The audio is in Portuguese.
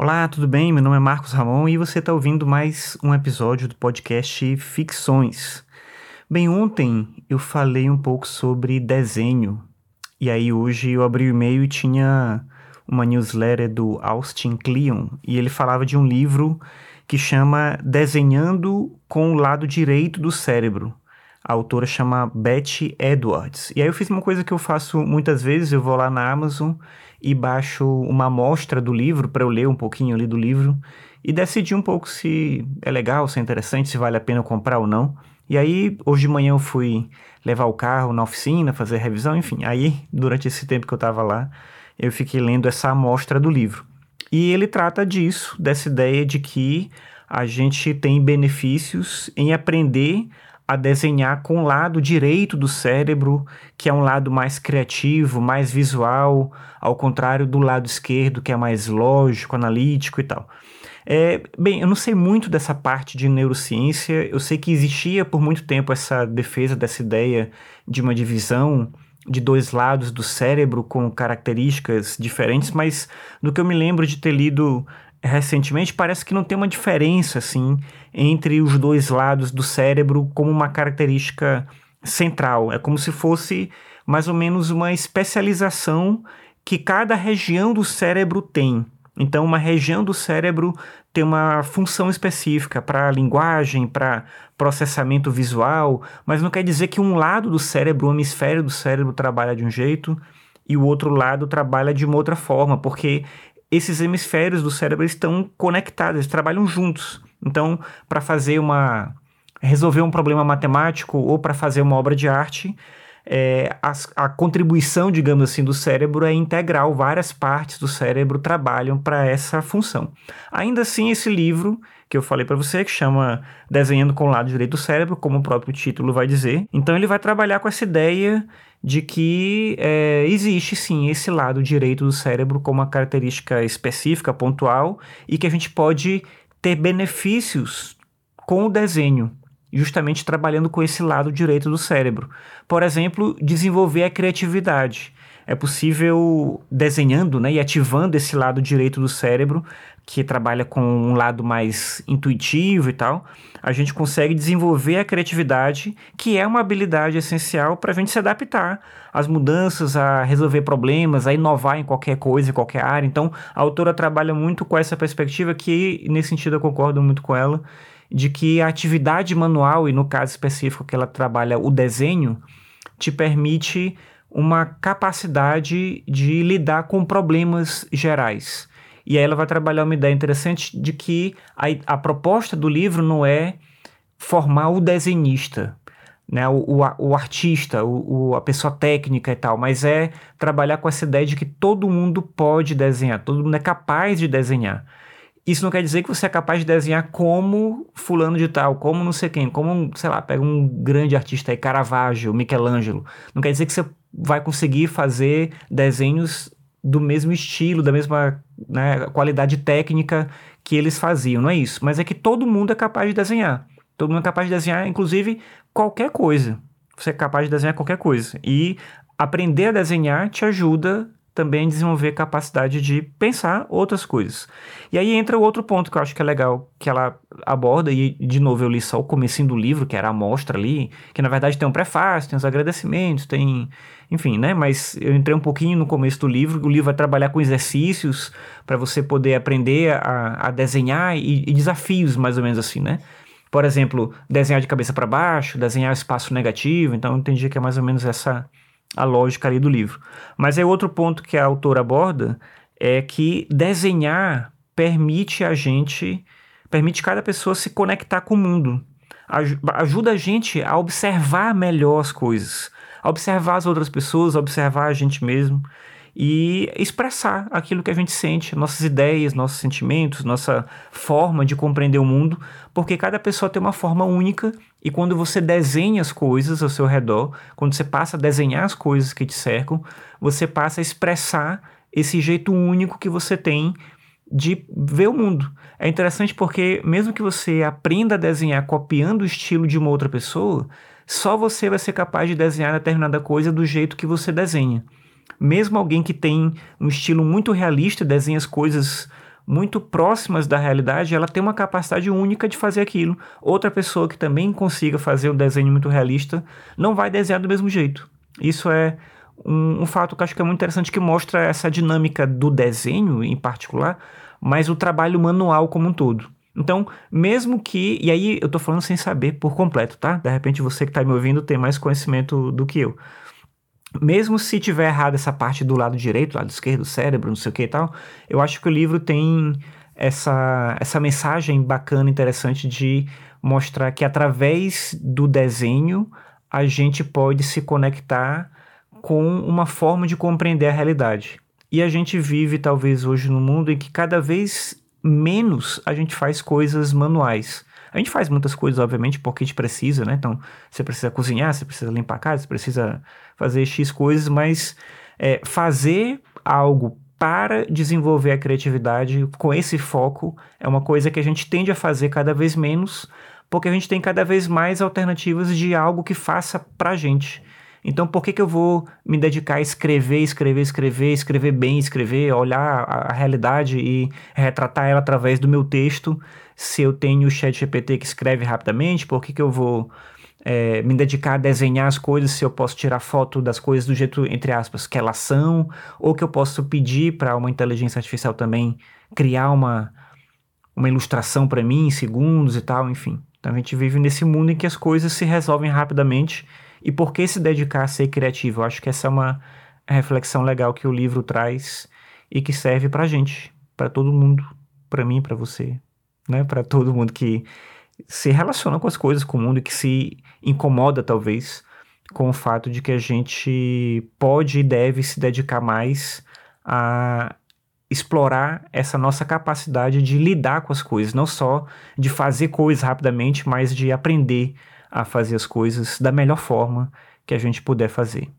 Olá, tudo bem? Meu nome é Marcos Ramon e você está ouvindo mais um episódio do podcast Ficções. Bem, ontem eu falei um pouco sobre desenho e aí hoje eu abri o e-mail e tinha uma newsletter do Austin Kleon e ele falava de um livro que chama Desenhando com o Lado Direito do Cérebro. A autora chama Betty Edwards. E aí eu fiz uma coisa que eu faço muitas vezes, eu vou lá na Amazon e baixo uma amostra do livro para eu ler um pouquinho ali do livro e decidir um pouco se é legal, se é interessante, se vale a pena comprar ou não. E aí, hoje de manhã eu fui levar o carro na oficina, fazer revisão, enfim. Aí, durante esse tempo que eu estava lá, eu fiquei lendo essa amostra do livro. E ele trata disso, dessa ideia de que a gente tem benefícios em aprender a desenhar com o lado direito do cérebro, que é um lado mais criativo, mais visual, ao contrário do lado esquerdo, que é mais lógico, analítico e tal. É, bem, eu não sei muito dessa parte de neurociência, eu sei que existia por muito tempo essa defesa dessa ideia de uma divisão de dois lados do cérebro com características diferentes, mas do que eu me lembro de ter lido recentemente, parece que não tem uma diferença assim entre os dois lados do cérebro como uma característica central. É como se fosse mais ou menos uma especialização que cada região do cérebro tem. Então, uma região do cérebro tem uma função específica para linguagem, para processamento visual, mas não quer dizer que um lado do cérebro, o hemisfério do cérebro, trabalha de um jeito e o outro lado trabalha de uma outra forma, porque esses hemisférios do cérebro estão conectados, eles trabalham juntos. Então, para fazer uma resolver um problema matemático ou para fazer uma obra de arte, é, a, a, contribuição, digamos assim, do cérebro é integral. Várias partes do cérebro trabalham para essa função. Ainda assim, esse livro que eu falei para você, que chama Desenhando com o Lado Direito do Cérebro, como o próprio título vai dizer. Então, ele vai trabalhar com essa ideia de que é, existe sim esse lado direito do cérebro como uma característica específica, pontual, e que a gente pode ter benefícios com o desenho, justamente trabalhando com esse lado direito do cérebro. Por exemplo, desenvolver a criatividade. É possível desenhando né, e ativando esse lado direito do cérebro, que trabalha com um lado mais intuitivo e tal, a gente consegue desenvolver a criatividade, que é uma habilidade essencial para a gente se adaptar às mudanças, a resolver problemas, a inovar em qualquer coisa, em qualquer área. Então, a autora trabalha muito com essa perspectiva que, nesse sentido, eu concordo muito com ela, de que a atividade manual, e no caso específico que ela trabalha o desenho, te permite uma capacidade de lidar com problemas gerais. E aí ela vai trabalhar uma ideia interessante de que a, a proposta do livro não é formar o desenhista, né, o, o, o artista, o, o, a pessoa técnica e tal, mas é trabalhar com essa ideia de que todo mundo pode desenhar, todo mundo é capaz de desenhar. Isso não quer dizer que você é capaz de desenhar como fulano de tal, como não sei quem, como, sei lá, pega um grande artista aí, Caravaggio, Michelangelo. Não quer dizer que você vai conseguir fazer desenhos do mesmo estilo, da mesma né, qualidade técnica que eles faziam, não é isso. Mas é que todo mundo é capaz de desenhar. Todo mundo é capaz de desenhar, inclusive, qualquer coisa. Você é capaz de desenhar qualquer coisa. E aprender a desenhar te ajuda também desenvolver capacidade de pensar outras coisas. E aí entra o outro ponto que eu acho que é legal que ela aborda, e de novo eu li só o comecinho do livro, que era a amostra ali, que na verdade tem um prefácio, tem os agradecimentos, tem... Enfim, né? Mas eu entrei um pouquinho no começo do livro, o livro vai trabalhar com exercícios para você poder aprender a, a desenhar e, e desafios, mais ou menos assim, né? Por exemplo, desenhar de cabeça para baixo, desenhar espaço negativo, então eu entendi que é mais ou menos essa a lógica ali do livro. Mas é outro ponto que a autora aborda é que desenhar permite a gente, permite cada pessoa se conectar com o mundo. Ajuda a gente a observar melhor as coisas, a observar as outras pessoas, a observar a gente mesmo e expressar aquilo que a gente sente, nossas ideias, nossos sentimentos, nossa forma de compreender o mundo, porque cada pessoa tem uma forma única e quando você desenha as coisas ao seu redor, quando você passa a desenhar as coisas que te cercam, você passa a expressar esse jeito único que você tem de ver o mundo. É interessante porque, mesmo que você aprenda a desenhar copiando o estilo de uma outra pessoa, só você vai ser capaz de desenhar determinada coisa do jeito que você desenha. Mesmo alguém que tem um estilo muito realista, desenha as coisas muito próximas da realidade, ela tem uma capacidade única de fazer aquilo. Outra pessoa que também consiga fazer um desenho muito realista não vai desenhar do mesmo jeito. Isso é um, um fato que eu acho que é muito interessante que mostra essa dinâmica do desenho em particular, mas o trabalho manual como um todo. Então, mesmo que. E aí eu tô falando sem saber por completo, tá? De repente você que tá me ouvindo tem mais conhecimento do que eu. Mesmo se tiver errado essa parte do lado direito, lado esquerdo, cérebro, não sei o que e tal, eu acho que o livro tem essa, essa mensagem bacana, interessante de mostrar que através do desenho a gente pode se conectar com uma forma de compreender a realidade. E a gente vive, talvez, hoje num mundo em que cada vez menos a gente faz coisas manuais. A gente faz muitas coisas, obviamente, porque a gente precisa, né? Então, você precisa cozinhar, você precisa limpar a casa, você precisa fazer X coisas, mas é, fazer algo para desenvolver a criatividade com esse foco é uma coisa que a gente tende a fazer cada vez menos, porque a gente tem cada vez mais alternativas de algo que faça pra gente. Então, por que, que eu vou me dedicar a escrever, escrever, escrever, escrever bem, escrever, olhar a, a realidade e retratar ela através do meu texto, se eu tenho o chat GPT que escreve rapidamente? Por que, que eu vou é, me dedicar a desenhar as coisas se eu posso tirar foto das coisas do jeito, entre aspas, que elas são? Ou que eu posso pedir para uma inteligência artificial também criar uma, uma ilustração para mim em segundos e tal, enfim. Então a gente vive nesse mundo em que as coisas se resolvem rapidamente e por que se dedicar a ser criativo? Eu acho que essa é uma reflexão legal que o livro traz e que serve pra gente, para todo mundo, para mim, para você, né? Para todo mundo que se relaciona com as coisas, com o mundo que se incomoda talvez com o fato de que a gente pode e deve se dedicar mais a explorar essa nossa capacidade de lidar com as coisas, não só de fazer coisas rapidamente, mas de aprender a fazer as coisas da melhor forma que a gente puder fazer.